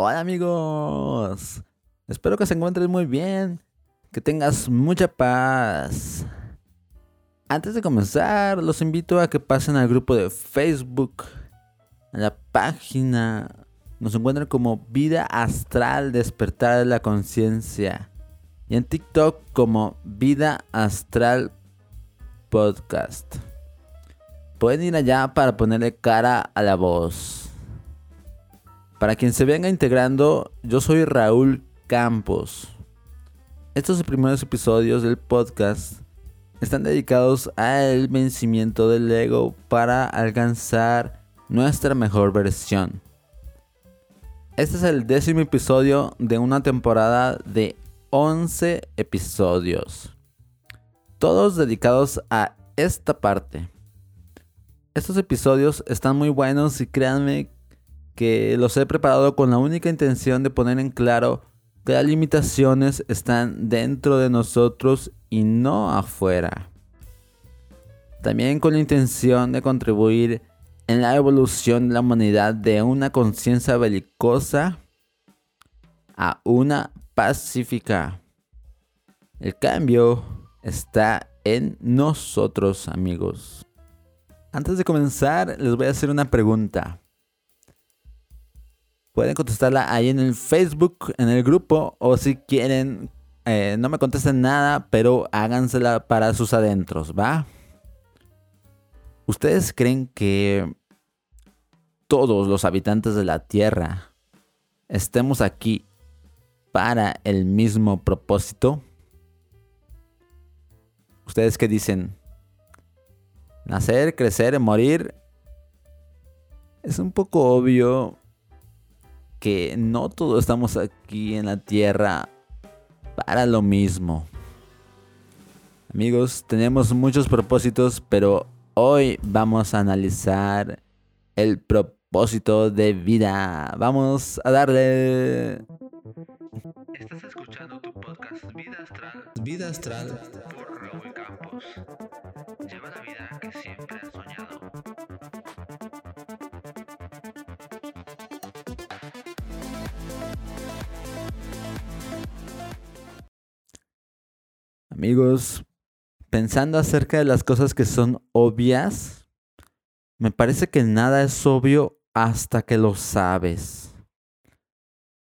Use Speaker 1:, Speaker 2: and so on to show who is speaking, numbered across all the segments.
Speaker 1: Hola amigos, espero que se encuentres muy bien, que tengas mucha paz. Antes de comenzar, los invito a que pasen al grupo de Facebook, a la página, nos encuentran como Vida Astral Despertar de la Conciencia y en TikTok como Vida Astral Podcast. Pueden ir allá para ponerle cara a la voz. Para quien se venga integrando, yo soy Raúl Campos. Estos primeros episodios del podcast están dedicados al vencimiento del ego para alcanzar nuestra mejor versión. Este es el décimo episodio de una temporada de 11 episodios. Todos dedicados a esta parte. Estos episodios están muy buenos y créanme que los he preparado con la única intención de poner en claro que las limitaciones están dentro de nosotros y no afuera. También con la intención de contribuir en la evolución de la humanidad de una conciencia belicosa a una pacífica. El cambio está en nosotros, amigos. Antes de comenzar, les voy a hacer una pregunta. Pueden contestarla ahí en el Facebook, en el grupo, o si quieren, eh, no me contesten nada, pero hágansela para sus adentros, ¿va? ¿Ustedes creen que todos los habitantes de la Tierra estemos aquí para el mismo propósito? ¿Ustedes qué dicen? Nacer, crecer, morir. Es un poco obvio que no todos estamos aquí en la tierra para lo mismo. Amigos, tenemos muchos propósitos, pero hoy vamos a analizar el propósito de vida. Vamos a darle.
Speaker 2: Estás escuchando tu podcast Vida Astral.
Speaker 1: Vida Astral
Speaker 2: por Raúl Campos. Lleva la vida que siempre has
Speaker 1: Amigos, pensando acerca de las cosas que son obvias, me parece que nada es obvio hasta que lo sabes.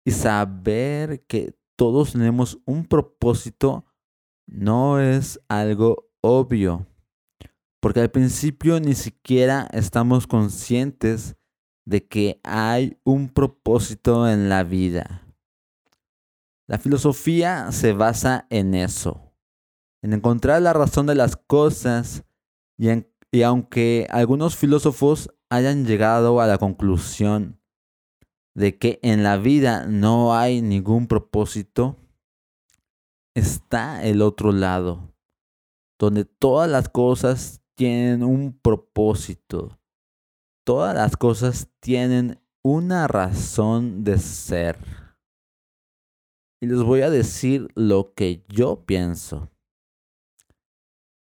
Speaker 1: Y saber que todos tenemos un propósito no es algo obvio. Porque al principio ni siquiera estamos conscientes de que hay un propósito en la vida. La filosofía se basa en eso en encontrar la razón de las cosas y, y aunque algunos filósofos hayan llegado a la conclusión de que en la vida no hay ningún propósito, está el otro lado, donde todas las cosas tienen un propósito, todas las cosas tienen una razón de ser. Y les voy a decir lo que yo pienso.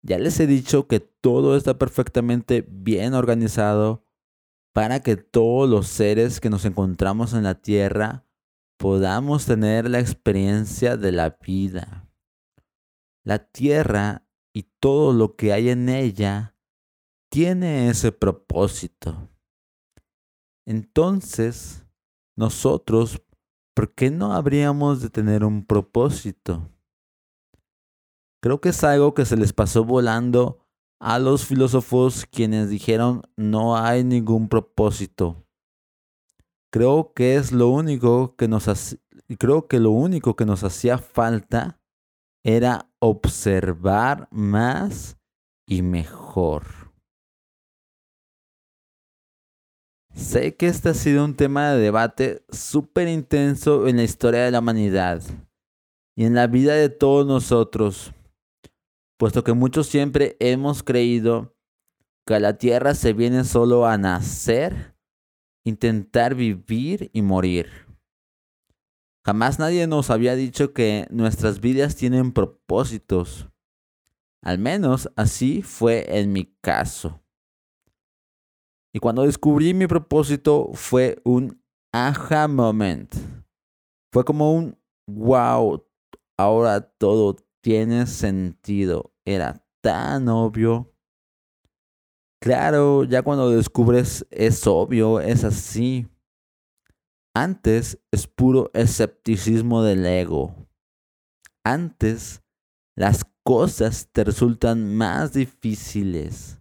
Speaker 1: Ya les he dicho que todo está perfectamente bien organizado para que todos los seres que nos encontramos en la Tierra podamos tener la experiencia de la vida. La Tierra y todo lo que hay en ella tiene ese propósito. Entonces, nosotros, ¿por qué no habríamos de tener un propósito? Creo que es algo que se les pasó volando a los filósofos quienes dijeron no hay ningún propósito. Creo que es lo único que nos creo que lo único que nos hacía falta era observar más y mejor. Sé que este ha sido un tema de debate súper intenso en la historia de la humanidad y en la vida de todos nosotros puesto que muchos siempre hemos creído que a la tierra se viene solo a nacer, intentar vivir y morir. Jamás nadie nos había dicho que nuestras vidas tienen propósitos. Al menos así fue en mi caso. Y cuando descubrí mi propósito fue un aha moment. Fue como un wow, ahora todo tiene sentido. Era tan obvio. Claro, ya cuando descubres es obvio, es así. Antes es puro escepticismo del ego. Antes las cosas te resultan más difíciles,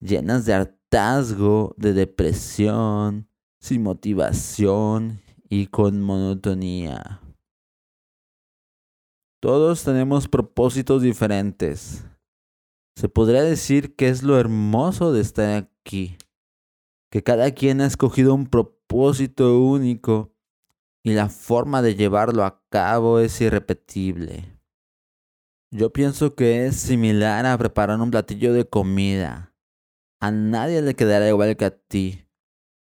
Speaker 1: llenas de hartazgo, de depresión, sin motivación y con monotonía. Todos tenemos propósitos diferentes. Se podría decir que es lo hermoso de estar aquí, que cada quien ha escogido un propósito único y la forma de llevarlo a cabo es irrepetible. Yo pienso que es similar a preparar un platillo de comida. A nadie le quedará igual que a ti,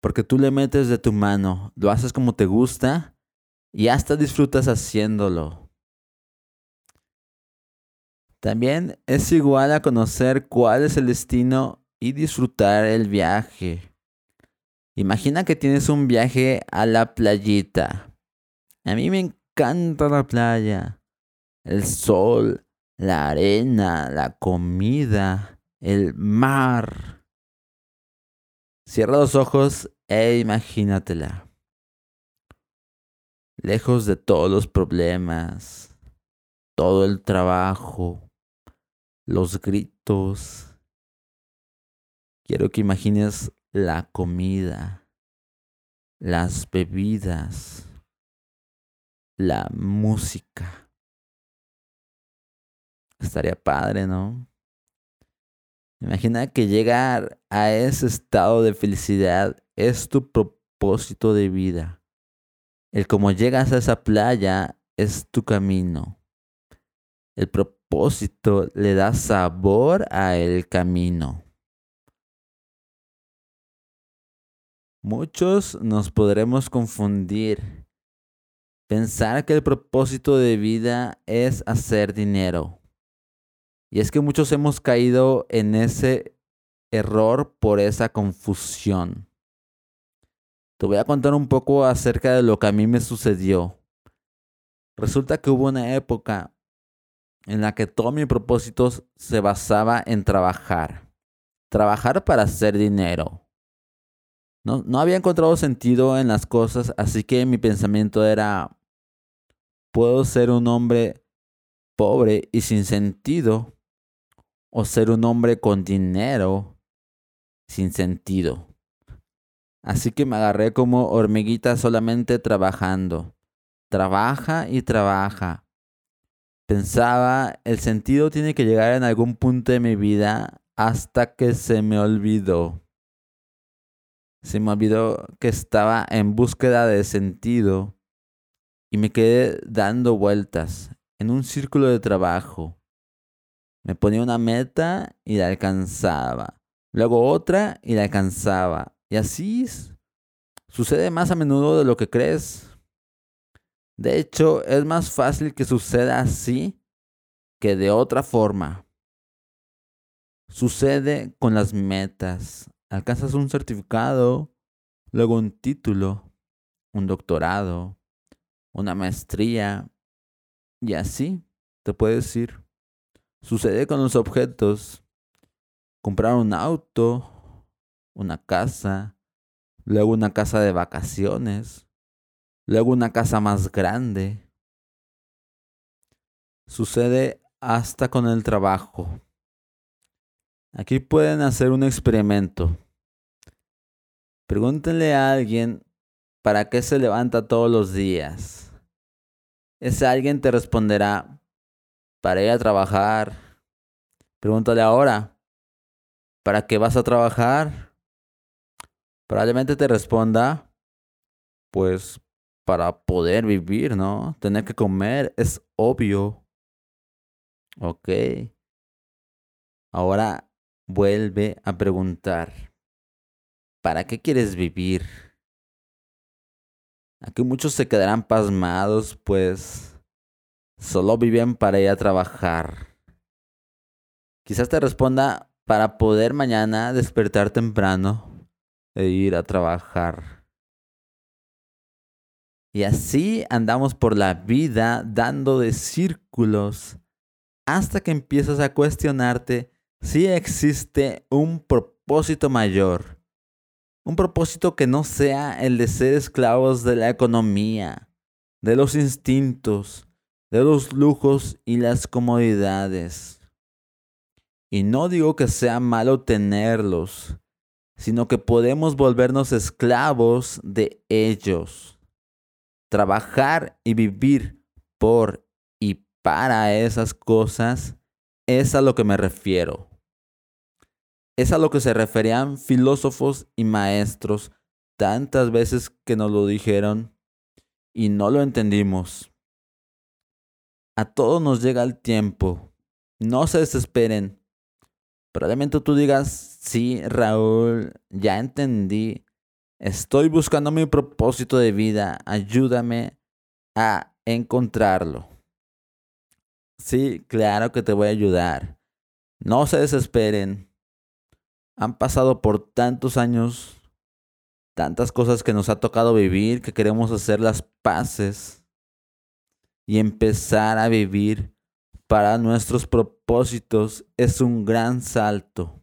Speaker 1: porque tú le metes de tu mano, lo haces como te gusta y hasta disfrutas haciéndolo. También es igual a conocer cuál es el destino y disfrutar el viaje. Imagina que tienes un viaje a la playita. A mí me encanta la playa, el sol, la arena, la comida, el mar. Cierra los ojos e imagínatela. Lejos de todos los problemas, todo el trabajo, los gritos. Quiero que imagines la comida, las bebidas, la música. Estaría padre, ¿no? Imagina que llegar a ese estado de felicidad es tu propósito de vida. El cómo llegas a esa playa es tu camino. El propósito le da sabor a el camino. Muchos nos podremos confundir. Pensar que el propósito de vida es hacer dinero y es que muchos hemos caído en ese error por esa confusión. Te voy a contar un poco acerca de lo que a mí me sucedió. Resulta que hubo una época en la que todo mi propósito se basaba en trabajar. Trabajar para hacer dinero. No, no había encontrado sentido en las cosas, así que mi pensamiento era, puedo ser un hombre pobre y sin sentido o ser un hombre con dinero sin sentido. Así que me agarré como hormiguita solamente trabajando. Trabaja y trabaja. Pensaba, el sentido tiene que llegar en algún punto de mi vida hasta que se me olvidó. Se me olvidó que estaba en búsqueda de sentido y me quedé dando vueltas en un círculo de trabajo me ponía una meta y la alcanzaba. Luego otra y la alcanzaba. Y así sucede más a menudo de lo que crees. De hecho, es más fácil que suceda así que de otra forma. Sucede con las metas. Alcanzas un certificado, luego un título, un doctorado, una maestría y así te puedes ir. Sucede con los objetos. Comprar un auto, una casa, luego una casa de vacaciones, luego una casa más grande. Sucede hasta con el trabajo. Aquí pueden hacer un experimento. Pregúntenle a alguien para qué se levanta todos los días. Ese alguien te responderá, para ir a trabajar. Pregúntale ahora, ¿para qué vas a trabajar? Probablemente te responda, pues para poder vivir, ¿no? Tener que comer es obvio. Ok. Ahora vuelve a preguntar, ¿para qué quieres vivir? Aquí muchos se quedarán pasmados, pues solo viven para ir a trabajar. Quizás te responda para poder mañana despertar temprano e ir a trabajar. Y así andamos por la vida dando de círculos hasta que empiezas a cuestionarte si existe un propósito mayor. Un propósito que no sea el de ser esclavos de la economía, de los instintos, de los lujos y las comodidades. Y no digo que sea malo tenerlos, sino que podemos volvernos esclavos de ellos. Trabajar y vivir por y para esas cosas es a lo que me refiero. Es a lo que se referían filósofos y maestros tantas veces que nos lo dijeron y no lo entendimos. A todos nos llega el tiempo. No se desesperen. Probablemente tú digas, sí, Raúl, ya entendí. Estoy buscando mi propósito de vida. Ayúdame a encontrarlo. Sí, claro que te voy a ayudar. No se desesperen. Han pasado por tantos años, tantas cosas que nos ha tocado vivir, que queremos hacer las paces y empezar a vivir para nuestros propósitos es un gran salto.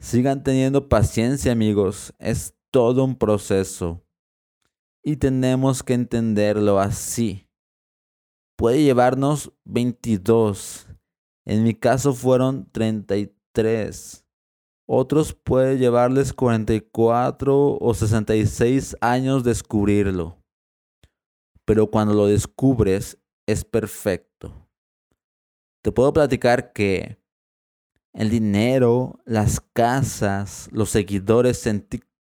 Speaker 1: Sigan teniendo paciencia amigos, es todo un proceso y tenemos que entenderlo así. Puede llevarnos 22, en mi caso fueron 33. Otros puede llevarles 44 o 66 años descubrirlo. Pero cuando lo descubres es perfecto te puedo platicar que el dinero, las casas, los seguidores en TikTok,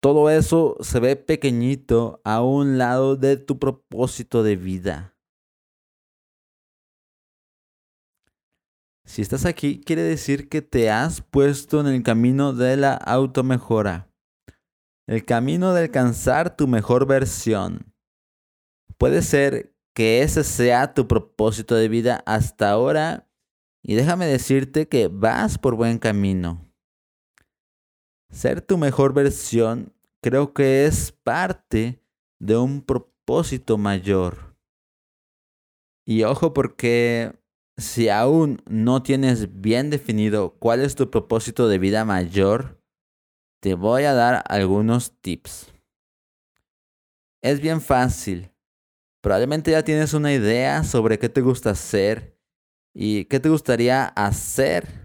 Speaker 1: todo eso se ve pequeñito a un lado de tu propósito de vida. Si estás aquí, quiere decir que te has puesto en el camino de la automejora. El camino de alcanzar tu mejor versión. Puede ser que ese sea tu propósito de vida hasta ahora y déjame decirte que vas por buen camino. Ser tu mejor versión creo que es parte de un propósito mayor. Y ojo porque si aún no tienes bien definido cuál es tu propósito de vida mayor, te voy a dar algunos tips. Es bien fácil. Probablemente ya tienes una idea sobre qué te gusta hacer y qué te gustaría hacer.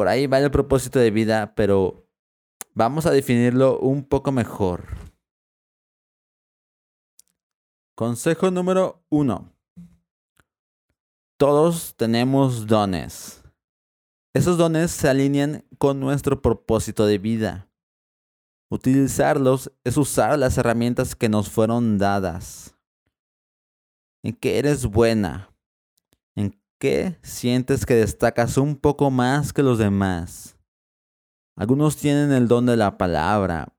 Speaker 1: Por ahí va el propósito de vida, pero vamos a definirlo un poco mejor. Consejo número uno. Todos tenemos dones. Esos dones se alinean con nuestro propósito de vida. Utilizarlos es usar las herramientas que nos fueron dadas. ¿En qué eres buena? ¿En qué sientes que destacas un poco más que los demás? Algunos tienen el don de la palabra,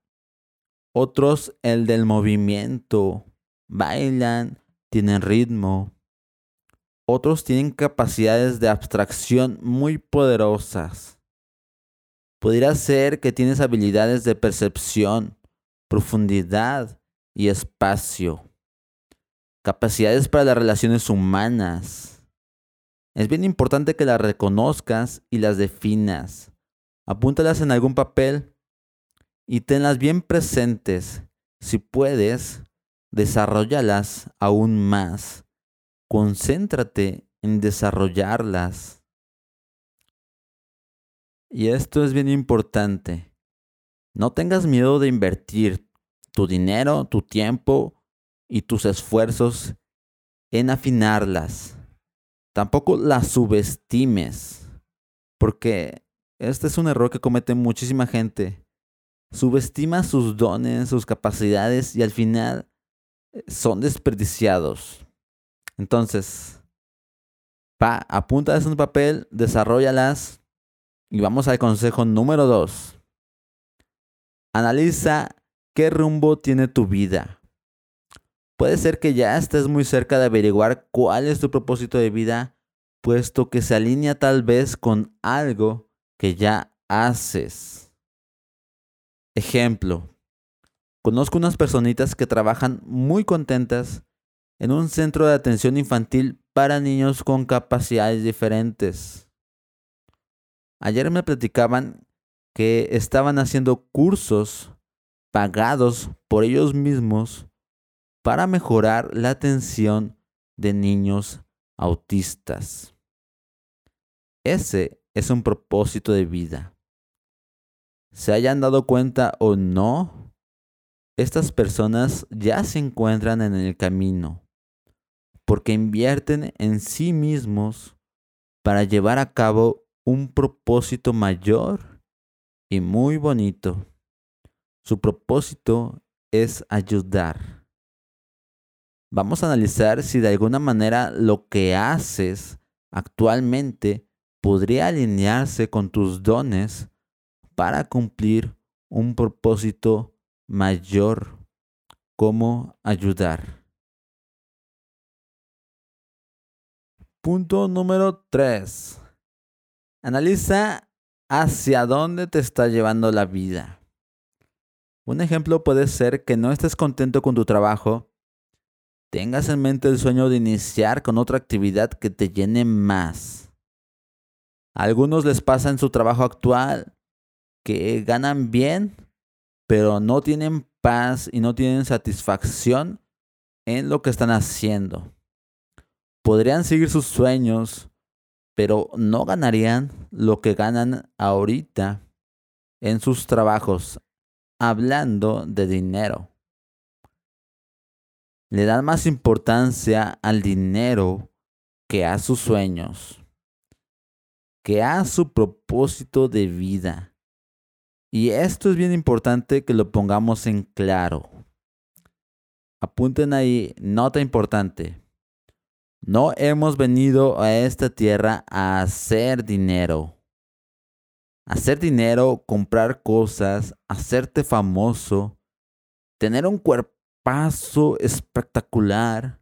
Speaker 1: otros el del movimiento, bailan, tienen ritmo. Otros tienen capacidades de abstracción muy poderosas. Pudiera ser que tienes habilidades de percepción, profundidad y espacio. Capacidades para las relaciones humanas. Es bien importante que las reconozcas y las definas. Apúntalas en algún papel y tenlas bien presentes. Si puedes, desarrollalas aún más. Concéntrate en desarrollarlas. Y esto es bien importante. No tengas miedo de invertir tu dinero, tu tiempo y tus esfuerzos en afinarlas. Tampoco las subestimes, porque este es un error que comete muchísima gente. Subestima sus dones, sus capacidades y al final eh, son desperdiciados. Entonces, pa, apunta en un papel, desarrollalas y vamos al consejo número dos. Analiza qué rumbo tiene tu vida. Puede ser que ya estés muy cerca de averiguar cuál es tu propósito de vida, puesto que se alinea tal vez con algo que ya haces. Ejemplo, Conozco unas personitas que trabajan muy contentas en un centro de atención infantil para niños con capacidades diferentes. Ayer me platicaban que estaban haciendo cursos pagados por ellos mismos para mejorar la atención de niños autistas. Ese es un propósito de vida. Se hayan dado cuenta o no, estas personas ya se encuentran en el camino porque invierten en sí mismos para llevar a cabo un propósito mayor y muy bonito. Su propósito es ayudar. Vamos a analizar si de alguna manera lo que haces actualmente podría alinearse con tus dones para cumplir un propósito mayor como ayudar. Punto número 3. Analiza hacia dónde te está llevando la vida. Un ejemplo puede ser que no estés contento con tu trabajo, tengas en mente el sueño de iniciar con otra actividad que te llene más. A algunos les pasa en su trabajo actual que ganan bien, pero no tienen paz y no tienen satisfacción en lo que están haciendo podrían seguir sus sueños, pero no ganarían lo que ganan ahorita en sus trabajos, hablando de dinero. Le dan más importancia al dinero que a sus sueños, que a su propósito de vida. Y esto es bien importante que lo pongamos en claro. Apunten ahí, nota importante. No hemos venido a esta tierra a hacer dinero. Hacer dinero, comprar cosas, hacerte famoso, tener un cuerpazo espectacular,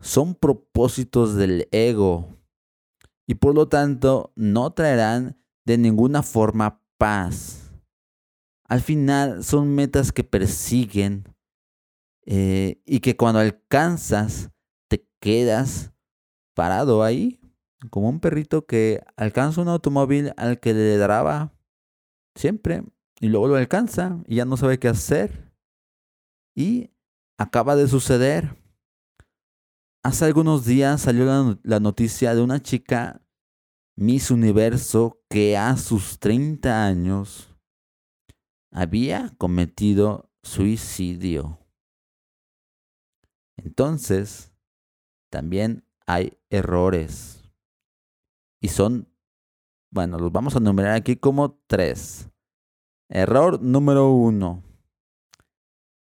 Speaker 1: son propósitos del ego y por lo tanto no traerán de ninguna forma paz. Al final son metas que persiguen eh, y que cuando alcanzas quedas parado ahí, como un perrito que alcanza un automóvil al que le daraba siempre y luego lo alcanza y ya no sabe qué hacer. Y acaba de suceder. Hace algunos días salió la, noticia de una chica Miss Universo que a sus 30 años había cometido suicidio. Entonces, también hay errores. Y son, bueno, los vamos a numerar aquí como tres. Error número uno.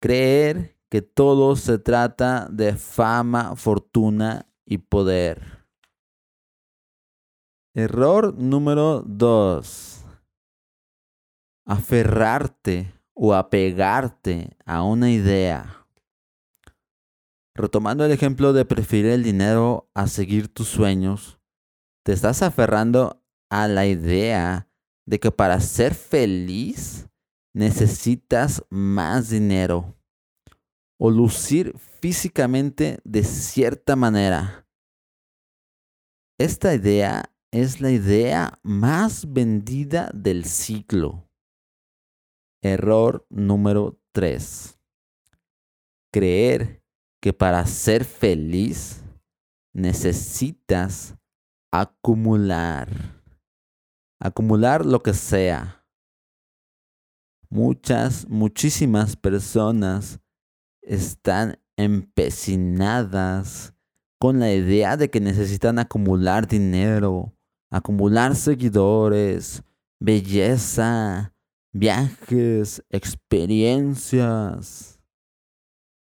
Speaker 1: Creer que todo se trata de fama, fortuna y poder. Error número dos. Aferrarte o apegarte a una idea. Retomando el ejemplo de preferir el dinero a seguir tus sueños, te estás aferrando a la idea de que para ser feliz necesitas más dinero o lucir físicamente de cierta manera. Esta idea es la idea más vendida del siglo. Error número 3. Creer que para ser feliz necesitas acumular. Acumular lo que sea. Muchas, muchísimas personas están empecinadas con la idea de que necesitan acumular dinero, acumular seguidores, belleza, viajes, experiencias.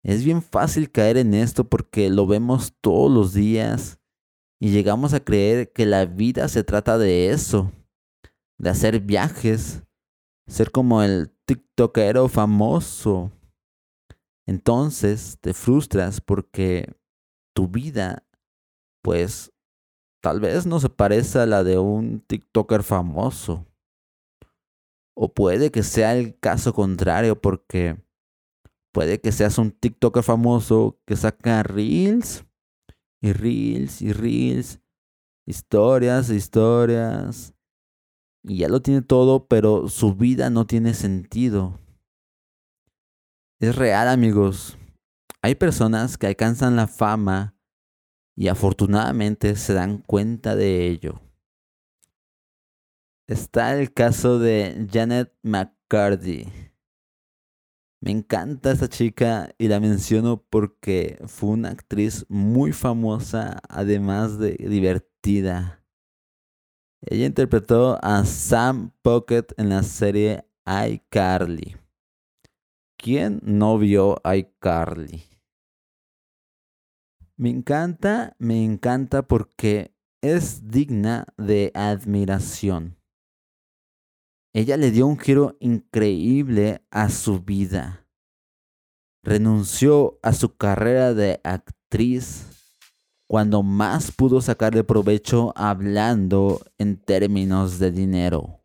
Speaker 1: Es bien fácil caer en esto porque lo vemos todos los días y llegamos a creer que la vida se trata de eso, de hacer viajes, ser como el TikTokero famoso. Entonces te frustras porque tu vida, pues, tal vez no se parece a la de un TikToker famoso. O puede que sea el caso contrario porque Puede que seas un TikToker famoso que saca reels y reels y reels, historias, historias. Y ya lo tiene todo, pero su vida no tiene sentido. Es real, amigos. Hay personas que alcanzan la fama y afortunadamente se dan cuenta de ello. Está el caso de Janet McCarthy. Me encanta esta chica y la menciono porque fue una actriz muy famosa, además de divertida. Ella interpretó a Sam Pocket en la serie iCarly. ¿Quién no vio iCarly? Me encanta, me encanta porque es digna de admiración. Ella le dio un giro increíble a su vida. Renunció a su carrera de actriz cuando más pudo sacarle provecho hablando en términos de dinero.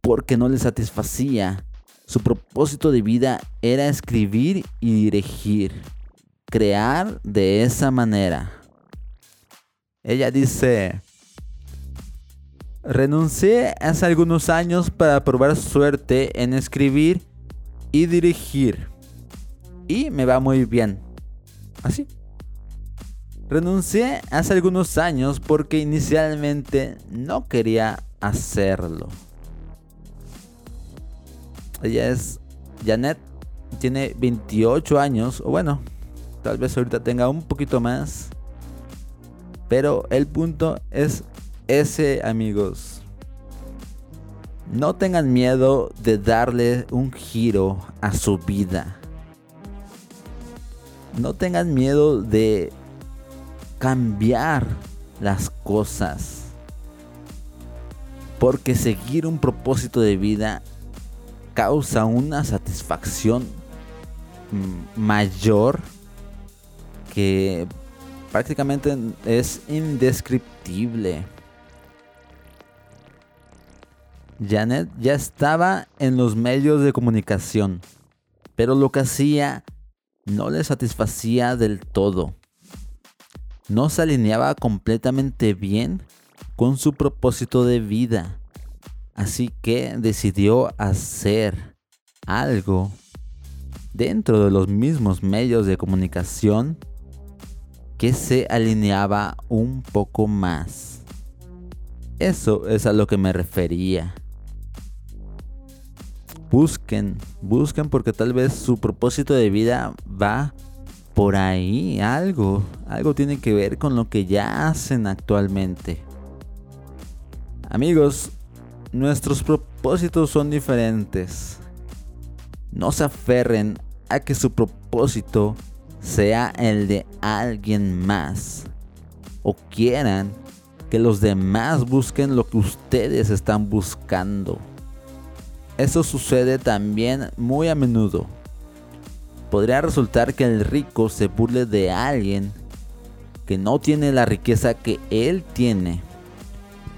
Speaker 1: Porque no le satisfacía. Su propósito de vida era escribir y dirigir. Crear de esa manera. Ella dice, Renuncié hace algunos años para probar suerte en escribir y dirigir. Y me va muy bien. Así. Renuncié hace algunos años porque inicialmente no quería hacerlo. Ella es Janet, tiene 28 años, o bueno, tal vez ahorita tenga un poquito más. Pero el punto es ese, amigos. No tengan miedo de darle un giro a su vida. No tengan miedo de cambiar las cosas. Porque seguir un propósito de vida causa una satisfacción mayor que prácticamente es indescriptible. Janet ya estaba en los medios de comunicación, pero lo que hacía no le satisfacía del todo. No se alineaba completamente bien con su propósito de vida. Así que decidió hacer algo dentro de los mismos medios de comunicación que se alineaba un poco más. Eso es a lo que me refería busquen, busquen porque tal vez su propósito de vida va por ahí, algo, algo tiene que ver con lo que ya hacen actualmente. Amigos, nuestros propósitos son diferentes. No se aferren a que su propósito sea el de alguien más. O quieran que los demás busquen lo que ustedes están buscando. Eso sucede también muy a menudo. Podría resultar que el rico se burle de alguien que no tiene la riqueza que él tiene,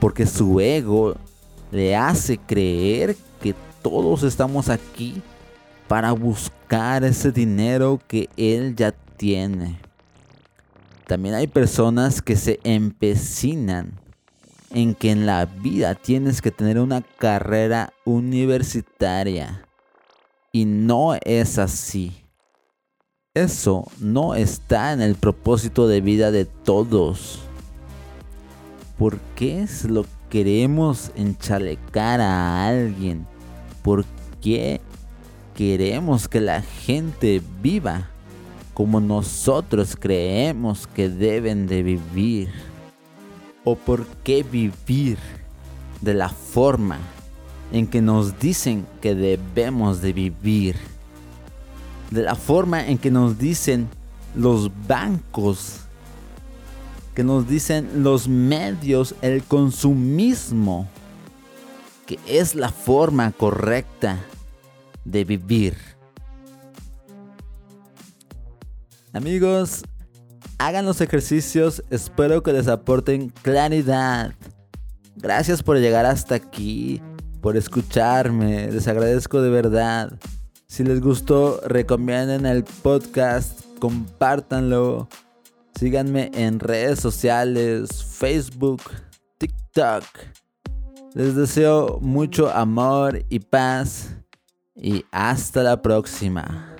Speaker 1: porque su ego le hace creer que todos estamos aquí para buscar ese dinero que él ya tiene. También hay personas que se empecinan en que en la vida tienes que tener una carrera universitaria. Y no es así. Eso no está en el propósito de vida de todos. ¿Por qué se lo queremos enchalecar a alguien? ¿Por qué queremos que la gente viva como nosotros creemos que deben de vivir? o por qué vivir de la forma en que nos dicen que debemos de vivir. De la forma en que nos dicen los bancos, que nos dicen los medios, el consumismo, que es la forma correcta de vivir. Amigos, hagan los ejercicios, espero que les aporten claridad. Gracias por llegar hasta aquí, por escucharme, les agradezco de verdad. Si les gustó, recomienden el podcast, compártanlo. Síganme en redes sociales, Facebook, TikTok. Les deseo mucho amor y paz y hasta la próxima.